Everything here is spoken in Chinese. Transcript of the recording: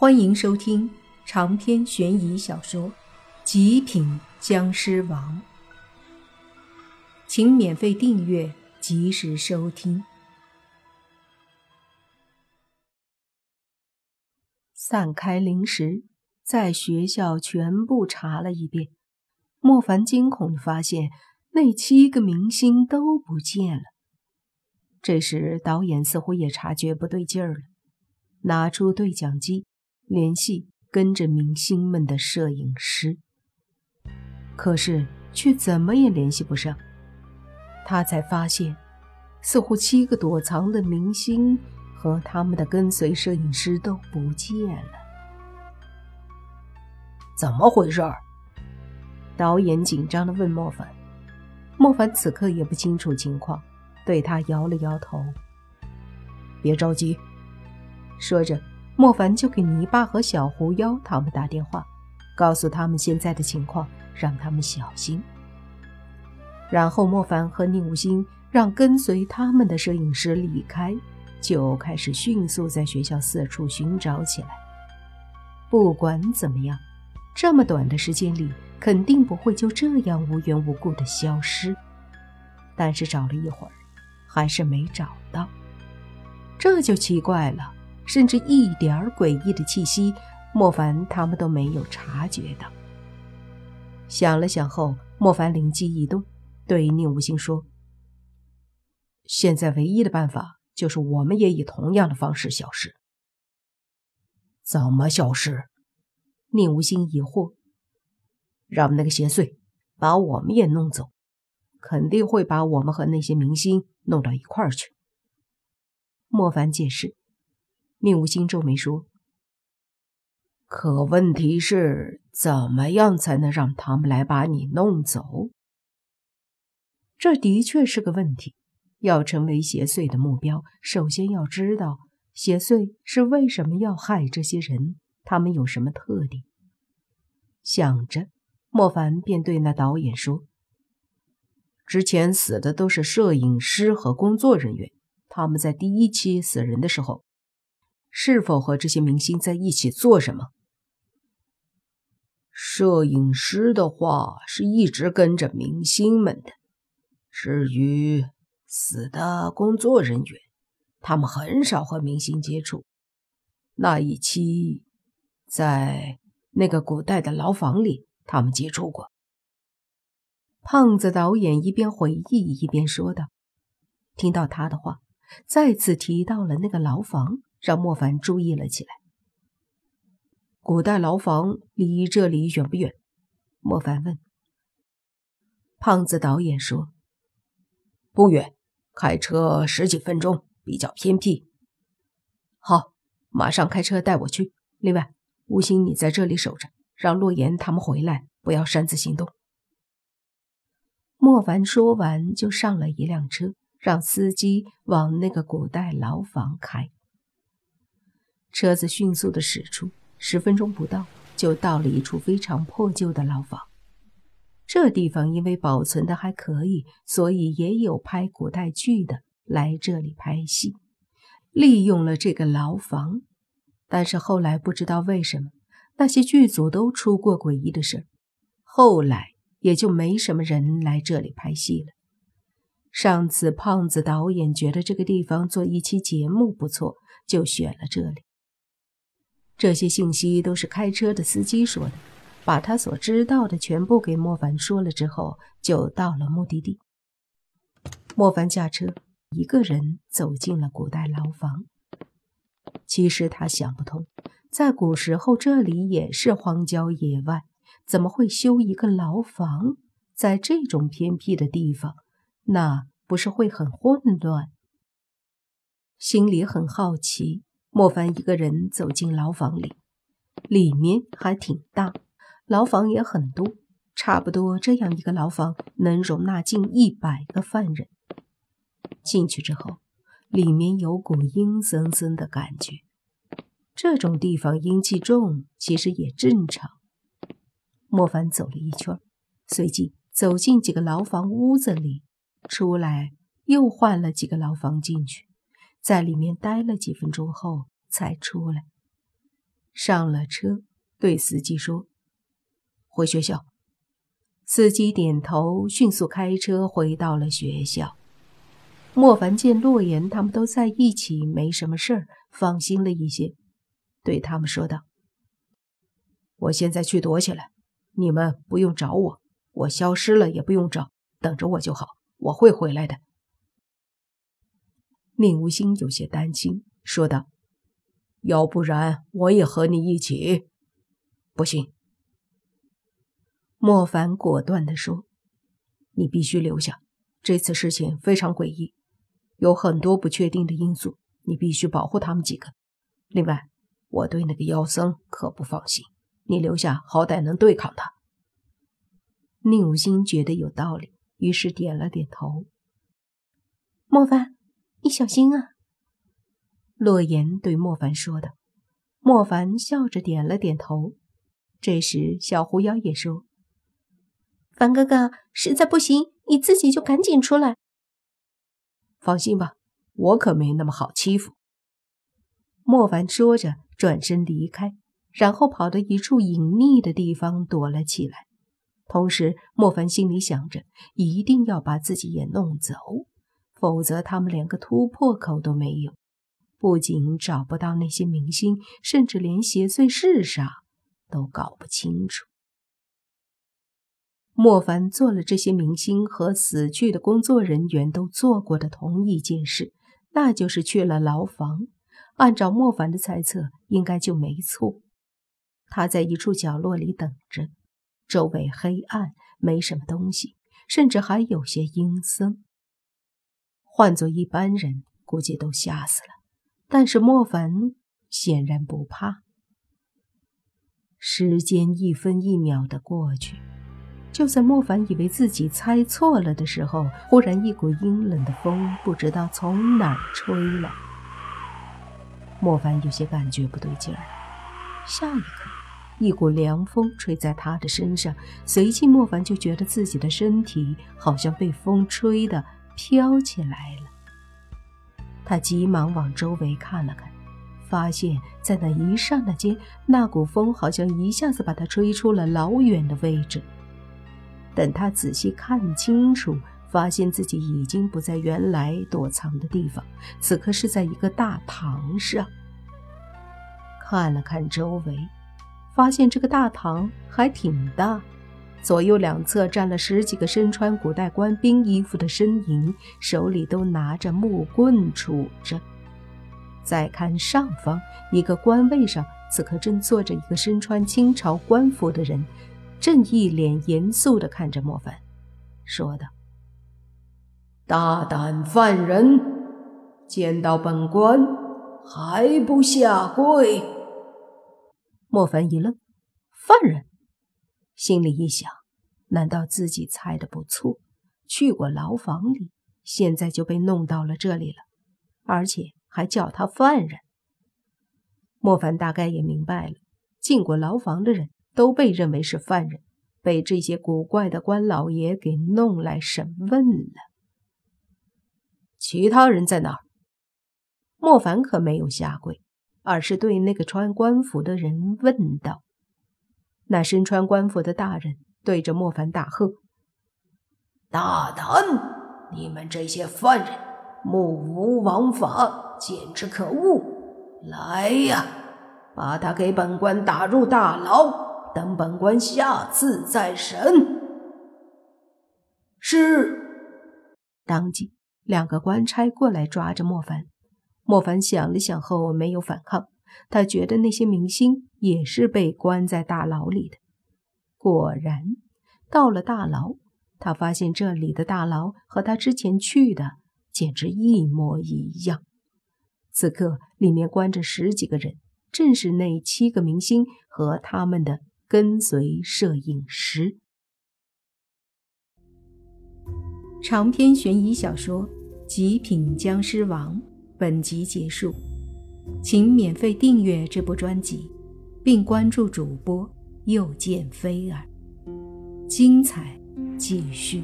欢迎收听长篇悬疑小说《极品僵尸王》，请免费订阅，及时收听。散开零食，在学校全部查了一遍，莫凡惊恐的发现，那七个明星都不见了。这时，导演似乎也察觉不对劲儿了，拿出对讲机。联系跟着明星们的摄影师，可是却怎么也联系不上。他才发现，似乎七个躲藏的明星和他们的跟随摄影师都不见了。怎么回事？导演紧张地问莫凡。莫凡此刻也不清楚情况，对他摇了摇头：“别着急。”说着。莫凡就给泥巴和小狐妖他们打电话，告诉他们现在的情况，让他们小心。然后莫凡和宁无心让跟随他们的摄影师离开，就开始迅速在学校四处寻找起来。不管怎么样，这么短的时间里，肯定不会就这样无缘无故的消失。但是找了一会儿，还是没找到，这就奇怪了。甚至一点诡异的气息，莫凡他们都没有察觉到。想了想后，莫凡灵机一动，对宁无心说：“现在唯一的办法就是我们也以同样的方式消失。”怎么消失？宁无心疑惑。让那个邪祟把我们也弄走，肯定会把我们和那些明星弄到一块儿去。莫凡解释。宁无心皱眉说：“可问题是，怎么样才能让他们来把你弄走？这的确是个问题。要成为邪祟的目标，首先要知道邪祟是为什么要害这些人，他们有什么特点。”想着，莫凡便对那导演说：“之前死的都是摄影师和工作人员，他们在第一期死人的时候。”是否和这些明星在一起做什么？摄影师的话是一直跟着明星们的。至于死的工作人员，他们很少和明星接触。那一期，在那个古代的牢房里，他们接触过。胖子导演一边回忆一边说道：“听到他的话，再次提到了那个牢房。”让莫凡注意了起来。古代牢房离这里远不远？莫凡问。胖子导演说：“不远，开车十几分钟，比较偏僻。”好，马上开车带我去。另外，吴昕你在这里守着，让洛言他们回来，不要擅自行动。莫凡说完，就上了一辆车，让司机往那个古代牢房开。车子迅速的驶出，十分钟不到就到了一处非常破旧的牢房。这地方因为保存的还可以，所以也有拍古代剧的来这里拍戏，利用了这个牢房。但是后来不知道为什么，那些剧组都出过诡异的事后来也就没什么人来这里拍戏了。上次胖子导演觉得这个地方做一期节目不错，就选了这里。这些信息都是开车的司机说的，把他所知道的全部给莫凡说了之后，就到了目的地。莫凡驾车，一个人走进了古代牢房。其实他想不通，在古时候这里也是荒郊野外，怎么会修一个牢房在这种偏僻的地方？那不是会很混乱？心里很好奇。莫凡一个人走进牢房里，里面还挺大，牢房也很多，差不多这样一个牢房能容纳近一百个犯人。进去之后，里面有股阴森森的感觉。这种地方阴气重，其实也正常。莫凡走了一圈，随即走进几个牢房屋子里，出来又换了几个牢房进去。在里面待了几分钟后才出来，上了车，对司机说：“回学校。”司机点头，迅速开车回到了学校。莫凡见洛言他们都在一起，没什么事儿，放心了一些，对他们说道：“我现在去躲起来，你们不用找我，我消失了也不用找，等着我就好，我会回来的。”宁无心有些担心，说道：“要不然我也和你一起。”不行。莫凡果断地说：“你必须留下。这次事情非常诡异，有很多不确定的因素，你必须保护他们几个。另外，我对那个妖僧可不放心，你留下好歹能对抗他。”宁无心觉得有道理，于是点了点头。莫凡，你小心啊！洛言对莫凡说的。莫凡笑着点了点头。这时，小狐妖也说。凡哥哥，实在不行，你自己就赶紧出来。放心吧，我可没那么好欺负。莫凡说着，转身离开，然后跑到一处隐秘的地方躲了起来。同时，莫凡心里想着，一定要把自己也弄走，否则他们连个突破口都没有，不仅找不到那些明星，甚至连邪祟是啥都搞不清楚。莫凡做了这些明星和死去的工作人员都做过的同一件事，那就是去了牢房。按照莫凡的猜测，应该就没错。他在一处角落里等着，周围黑暗，没什么东西，甚至还有些阴森。换做一般人，估计都吓死了。但是莫凡显然不怕。时间一分一秒的过去。就在莫凡以为自己猜错了的时候，忽然一股阴冷的风不知道从哪儿吹来。莫凡有些感觉不对劲儿。下一刻，一股凉风吹在他的身上，随即莫凡就觉得自己的身体好像被风吹的飘起来了。他急忙往周围看了看，发现在那一刹那间，那股风好像一下子把他吹出了老远的位置。等他仔细看清楚，发现自己已经不在原来躲藏的地方，此刻是在一个大堂上。看了看周围，发现这个大堂还挺大，左右两侧站了十几个身穿古代官兵衣服的身影，手里都拿着木棍杵着。再看上方，一个官位上，此刻正坐着一个身穿清朝官服的人。正一脸严肃地看着莫凡，说道：“大胆犯人，见到本官还不下跪？”莫凡一愣，犯人，心里一想：难道自己猜的不错？去过牢房里，现在就被弄到了这里了，而且还叫他犯人。莫凡大概也明白了，进过牢房的人。都被认为是犯人，被这些古怪的官老爷给弄来审问了。其他人在哪儿？莫凡可没有下跪，而是对那个穿官服的人问道。那身穿官服的大人对着莫凡大喝：“大胆！你们这些犯人，目无王法，简直可恶！来呀，把他给本官打入大牢！”等本官下次再审。是。当即，两个官差过来抓着莫凡。莫凡想了想后没有反抗，他觉得那些明星也是被关在大牢里的。果然，到了大牢，他发现这里的大牢和他之前去的简直一模一样。此刻，里面关着十几个人，正是那七个明星和他们的。跟随摄影师。长篇悬疑小说《极品僵尸王》本集结束，请免费订阅这部专辑，并关注主播又见菲儿，精彩继续。